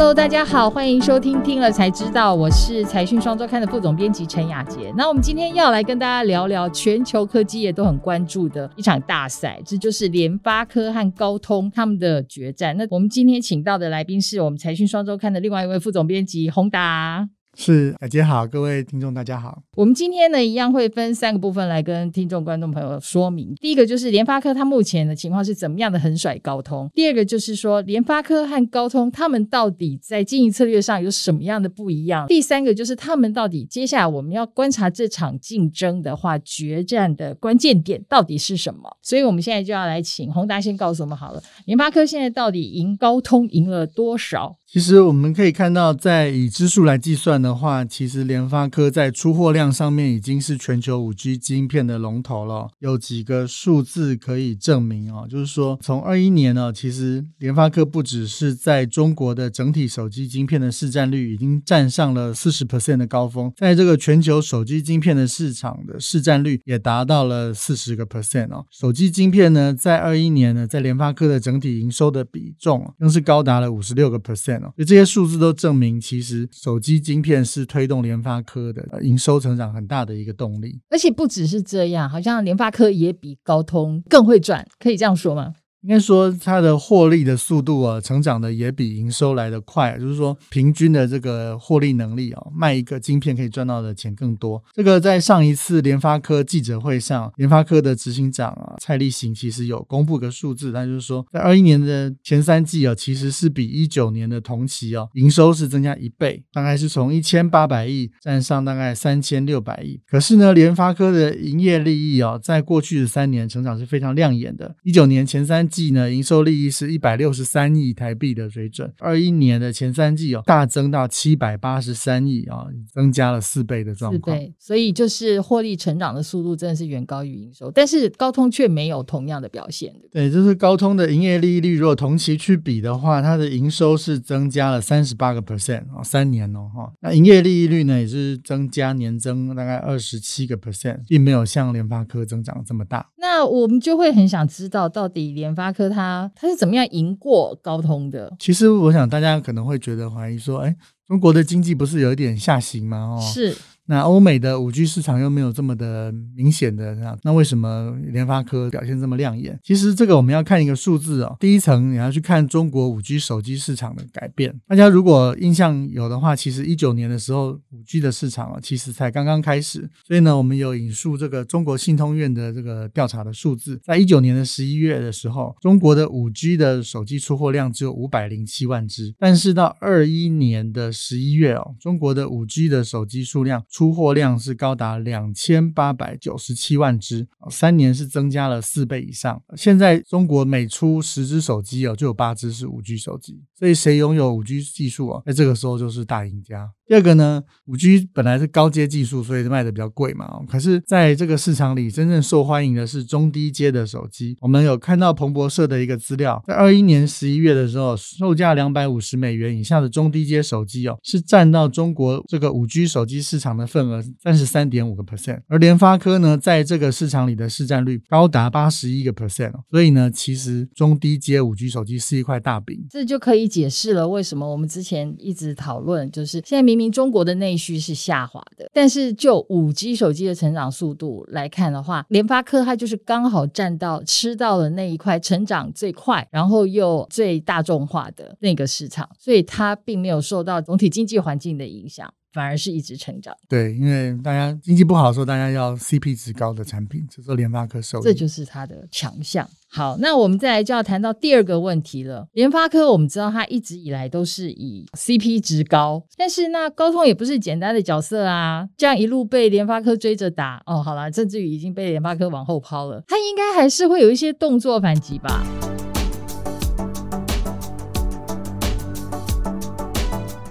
Hello，大家好，欢迎收听听了才知道，我是财讯双周刊的副总编辑陈雅杰。那我们今天要来跟大家聊聊全球科技业都很关注的一场大赛，这就是联发科和高通他们的决战。那我们今天请到的来宾是我们财讯双周刊的另外一位副总编辑洪达。是，大家好，各位听众大家好。我们今天呢，一样会分三个部分来跟听众、观众朋友说明。第一个就是联发科它目前的情况是怎么样的横甩高通；第二个就是说联发科和高通他们到底在经营策略上有什么样的不一样；第三个就是他们到底接下来我们要观察这场竞争的话，决战的关键点到底是什么？所以我们现在就要来请宏达先告诉我们好了，联发科现在到底赢高通赢了多少？其实我们可以看到，在以支数来计算的话，其实联发科在出货量上面已经是全球五 G 晶片的龙头了。有几个数字可以证明哦，就是说从二一年呢，其实联发科不只是在中国的整体手机晶片的市占率已经占上了四十 percent 的高峰，在这个全球手机晶片的市场的市占率也达到了四十个 percent 哦。手机晶片呢，在二一年呢，在联发科的整体营收的比重更是高达了五十六个 percent。就这些数字都证明，其实手机晶片是推动联发科的营收成长很大的一个动力。而且不只是这样，好像联发科也比高通更会赚，可以这样说吗？应该说，它的获利的速度啊，成长的也比营收来的快。就是说，平均的这个获利能力啊，卖一个晶片可以赚到的钱更多。这个在上一次联发科记者会上，联发科的执行长啊蔡立行其实有公布个数字，那就是说，在二一年的前三季啊，其实是比一九年的同期啊，营收是增加一倍，大概是从一千八百亿占上大概三千六百亿。可是呢，联发科的营业利益啊，在过去的三年成长是非常亮眼的。一九年前三季呢，营收利益是一百六十三亿台币的水准，二一年的前三季哦，大增到七百八十三亿啊，增加了四倍的状况。对，所以就是获利成长的速度真的是远高于营收，但是高通却没有同样的表现。对，就是高通的营业利益率，如果同期去比的话，它的营收是增加了三十八个 percent 啊，三年哦哈，那营业利益率呢也是增加年增大概二十七个 percent，并没有像联发科增长这么大。那我们就会很想知道，到底联发科它它是怎么样赢过高通的？其实我想大家可能会觉得怀疑说，哎，中国的经济不是有一点下行吗？哦，是。那欧美的五 G 市场又没有这么的明显的，那那为什么联发科表现这么亮眼？其实这个我们要看一个数字哦。第一层你要去看中国五 G 手机市场的改变。大家如果印象有的话，其实一九年的时候五 G 的市场啊，其实才刚刚开始。所以呢，我们有引述这个中国信通院的这个调查的数字，在一九年的十一月的时候，中国的五 G 的手机出货量只有五百零七万只，但是到二一年的十一月哦，中国的五 G 的手机数量出货量是高达两千八百九十七万只，三年是增加了四倍以上。现在中国每出十只手机哦，就有八只是五 G 手机，所以谁拥有五 G 技术啊，那这个时候就是大赢家。第二个呢，五 G 本来是高阶技术，所以卖的比较贵嘛。可是在这个市场里，真正受欢迎的是中低阶的手机。我们有看到彭博社的一个资料，在二一年十一月的时候，售价两百五十美元以下的中低阶手机哦，是占到中国这个五 G 手机市场的份额三十三点五个 percent。而联发科呢，在这个市场里的市占率高达八十一个 percent。所以呢，其实中低阶五 G 手机是一块大饼。这就可以解释了为什么我们之前一直讨论，就是现在明。明中国的内需是下滑的，但是就五 G 手机的成长速度来看的话，联发科它就是刚好占到吃到了那一块成长最快，然后又最大众化的那个市场，所以它并没有受到总体经济环境的影响。反而是一直成长。对，因为大家经济不好的时候，大家要 CP 值高的产品，这时候联发科受益，这就是它的强项。好，那我们再来就要谈到第二个问题了。联发科我们知道它一直以来都是以 CP 值高，但是那高通也不是简单的角色啊，这样一路被联发科追着打哦，好了，甚至于已经被联发科往后抛了，它应该还是会有一些动作反击吧。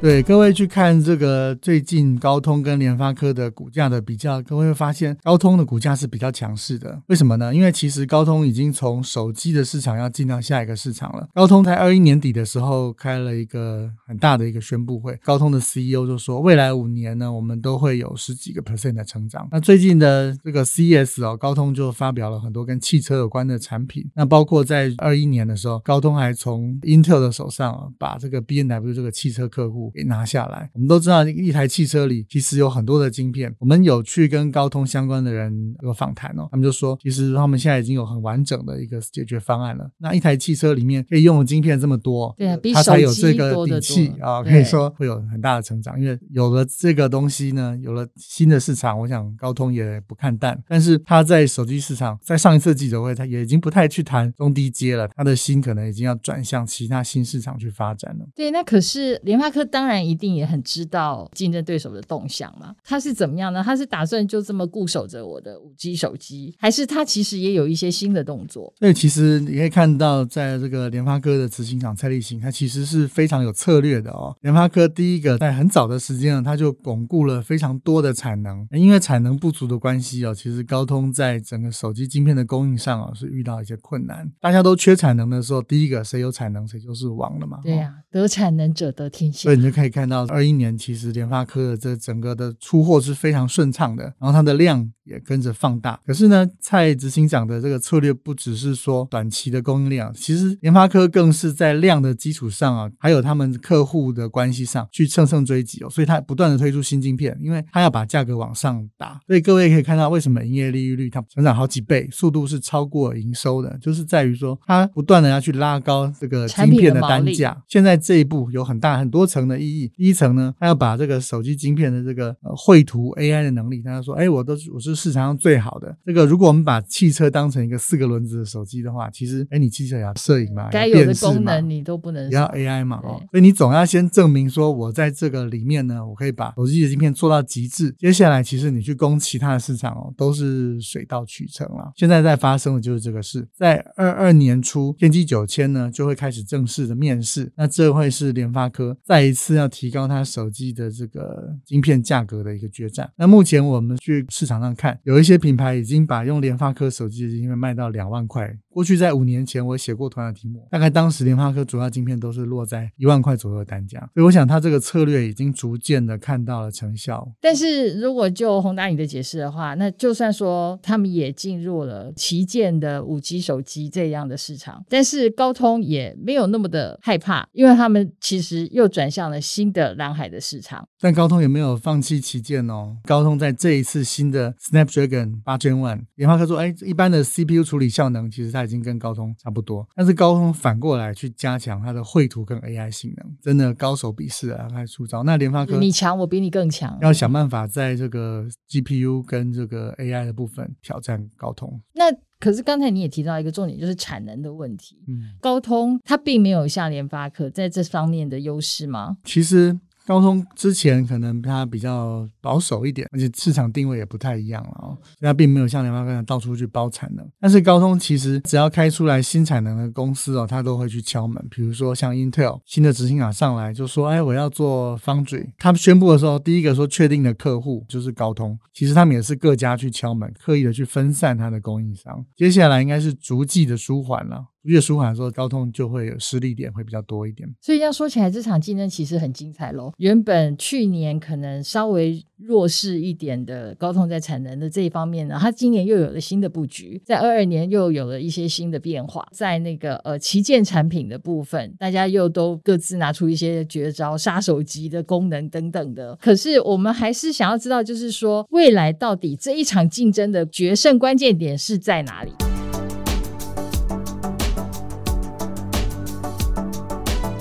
对，各位去看这个最近高通跟联发科的股价的比较，各位会发现高通的股价是比较强势的。为什么呢？因为其实高通已经从手机的市场要进到下一个市场了。高通在二一年底的时候开了一个很大的一个宣布会，高通的 CEO 就说，未来五年呢，我们都会有十几个 percent 的成长。那最近的这个 CES 哦，高通就发表了很多跟汽车有关的产品。那包括在二一年的时候，高通还从 Intel 的手上把这个 B&N W 这个汽车客户。给拿下来。我们都知道，一台汽车里其实有很多的晶片。我们有去跟高通相关的人有访谈哦，他们就说，其实他们现在已经有很完整的一个解决方案了。那一台汽车里面可以用的晶片这么多，对啊，比它才有手这个底气多啊，可以说会有很大的成长。因为有了这个东西呢，有了新的市场，我想高通也不看淡。但是他在手机市场，在上一次记者会，他也已经不太去谈中低阶了，他的心可能已经要转向其他新市场去发展了。对，那可是联发科当然一定也很知道竞争对手的动向嘛。他是怎么样呢？他是打算就这么固守着我的五 G 手机，还是他其实也有一些新的动作？所以其实你可以看到，在这个联发科的执行长蔡立行，他其实是非常有策略的哦。联发科第一个在很早的时间呢，他就巩固了非常多的产能，因为产能不足的关系哦，其实高通在整个手机晶片的供应上哦是遇到一些困难。大家都缺产能的时候，第一个谁有产能谁就是王了嘛。哦对呀、得产能者得天下就可以看到，二一年其实联发科的这整个的出货是非常顺畅的，然后它的量也跟着放大。可是呢，蔡执行长的这个策略不只是说短期的供应量，其实联发科更是在量的基础上啊，还有他们客户的关系上去乘胜追击哦。所以它不断的推出新晶片，因为它要把价格往上打。所以各位可以看到，为什么营业利润率它成长好几倍，速度是超过营收的，就是在于说它不断的要去拉高这个晶片的单价。现在这一步有很大很多层的意义。第一层呢，它要把这个手机晶片的这个呃绘图 AI 的能力，他说，哎，我都是我是市场上最好的。这个如果我们把汽车当成一个四个轮子的手机的话，其实，哎，你汽车也要摄影嘛，该有的功能你都不能也要 AI 嘛，哦，所以你总要先证明说，我在这个里面呢，我可以把手机的晶片做到极致。接下来，其实你去攻其他的市场哦，都是水到渠成了。现在在发生的就是这个事，在二二年初，天玑九千呢就会开始正式的面试，那这会是联发科再一次要提高它手机的这个晶片价格的一个决战。那目前我们去市场上看，有一些品牌已经把用联发科手机的晶片卖到两万块。过去在五年前，我写过同样的题目，大概当时联发科主要晶片都是落在一万块左右的单价，所以我想它这个策略已经逐渐的看到了成效。但是如果就宏达你的解释的话，那就算说他们也进入了旗舰的五 G 手机这样的市场，但是高通也没有那么的害怕，因为他们其实又转向了新的蓝海的市场。但高通也没有放弃旗舰哦。高通在这一次新的 Snapdragon 八 Gen One，联发科说，哎，一般的 CPU 处理效能其实它已经跟高通差不多，但是高通反过来去加强它的绘图跟 AI 性能，真的高手比试啊，开始出招。那联发科你强，我比你更强。要想办法在这个 GPU 跟这个 AI 的部分挑战高通。那可是刚才你也提到一个重点，就是产能的问题。嗯，高通它并没有像联发科在这方面的优势吗？其实高通之前可能它比较保守一点，而且市场定位也不太一样了哦，它并没有像联发科那样到处去包产能。但是高通其实只要开出来新产能的公司哦，它都会去敲门。比如说像 Intel 新的执行长上来就说：“哎，我要做 Foundry。”他们宣布的时候，第一个说确定的客户就是高通。其实他们也是各家去敲门，刻意的去分散它的供应商。接下来应该是逐季的舒缓了。越舒缓的时候，高通就会有失利点会比较多一点。所以要说起来，这场竞争其实很精彩喽。原本去年可能稍微弱势一点的高通在产能的这一方面呢，它今年又有了新的布局，在二二年又有了一些新的变化，在那个呃旗舰产品的部分，大家又都各自拿出一些绝招、杀手级的功能等等的。可是我们还是想要知道，就是说未来到底这一场竞争的决胜关键点是在哪里？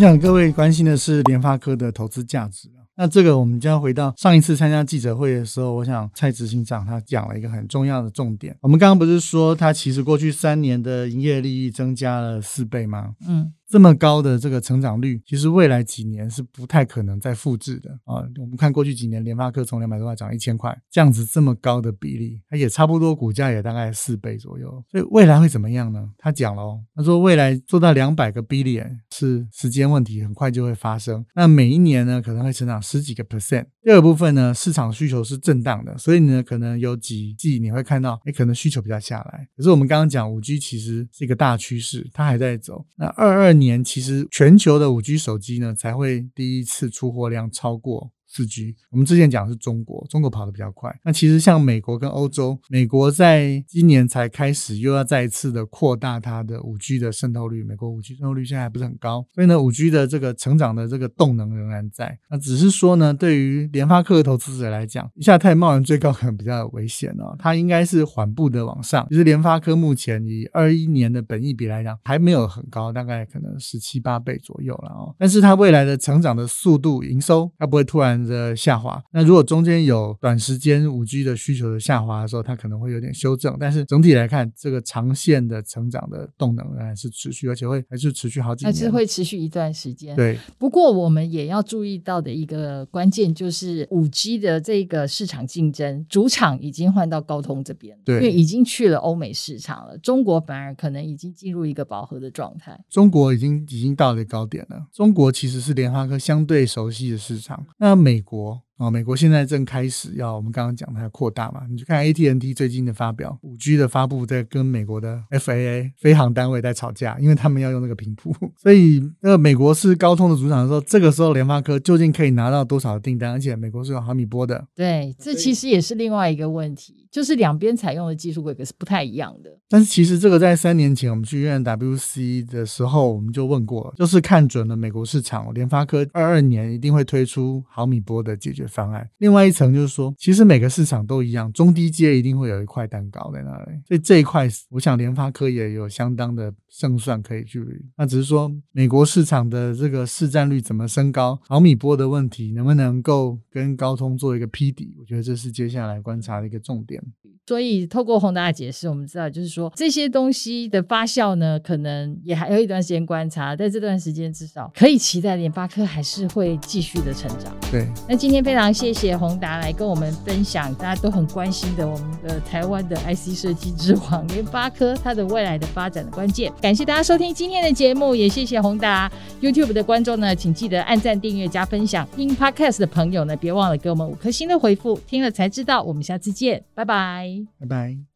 我想各位关心的是联发科的投资价值啊那这个我们将回到上一次参加记者会的时候，我想蔡执行长他讲了一个很重要的重点。我们刚刚不是说他其实过去三年的营业利益增加了四倍吗？嗯，这么高的这个成长率，其实未来几年是不太可能再复制的啊。我们看过去几年，联发科从两百多块涨一千块，这样子这么高的比例，它也差不多股价也大概四倍左右。所以未来会怎么样呢？他讲了，他说未来做到两百个 billion 是时间问题，很快就会发生。那每一年呢，可能会成长十几个 percent。第二部分呢，市场需求是震荡的，所以呢，可能有几季你会看到，哎，可能需求比较下来。可是我们刚刚讲五 G 其实是一个大趋势，它还在走。那二二年其实全球的五 G 手机呢，才会第一次出货量超过。四 G，我们之前讲的是中国，中国跑得比较快。那其实像美国跟欧洲，美国在今年才开始又要再一次的扩大它的五 G 的渗透率。美国五 G 渗透率现在还不是很高，所以呢，五 G 的这个成长的这个动能仍然在。那只是说呢，对于联发科的投资者来讲，一下太贸然追高可能比较危险哦。它应该是缓步的往上。其实联发科目前以二一年的本益比来讲，还没有很高，大概可能十七八倍左右了哦。但是它未来的成长的速度、营收，它不会突然。的下滑，那如果中间有短时间五 G 的需求的下滑的时候，它可能会有点修正，但是整体来看，这个长线的成长的动能仍然是持续，而且会还是持续好几年，还是会持续一段时间。对，不过我们也要注意到的一个关键就是五 G 的这个市场竞争，主场已经换到高通这边，对，因为已经去了欧美市场了，中国反而可能已经进入一个饱和的状态。中国已经已经到了高点了，中国其实是联发科相对熟悉的市场，那美。美国啊，美国现在正开始要我们刚刚讲它要扩大嘛？你去看 AT&T 最近的发表，五 G 的发布在跟美国的 FAA 飞航单位在吵架，因为他们要用那个频谱。所以那个美国是高通的主场的时候，这个时候联发科究竟可以拿到多少的订单？而且美国是有毫米波的，对，这其实也是另外一个问题。就是两边采用的技术规格是不太一样的，但是其实这个在三年前我们去 UNWC 的时候，我们就问过了，就是看准了美国市场，联发科二二年一定会推出毫米波的解决方案。另外一层就是说，其实每个市场都一样，中低阶一定会有一块蛋糕在那里，所以这一块我想联发科也有相当的胜算可以去。那只是说美国市场的这个市占率怎么升高，毫米波的问题能不能够跟高通做一个匹敌，我觉得这是接下来观察的一个重点。所以，透过宏达的解释，我们知道，就是说这些东西的发酵呢，可能也还有一段时间观察。在这段时间，至少可以期待联发科还是会继续的成长。对。那今天非常谢谢宏达来跟我们分享大家都很关心的我们的台湾的 IC 设计之王联发科它的未来的发展的关键。感谢大家收听今天的节目，也谢谢宏达 YouTube 的观众呢，请记得按赞、订阅、加分享。听 Podcast 的朋友呢，别忘了给我们五颗星的回复。听了才知道，我们下次见。拜拜，拜拜。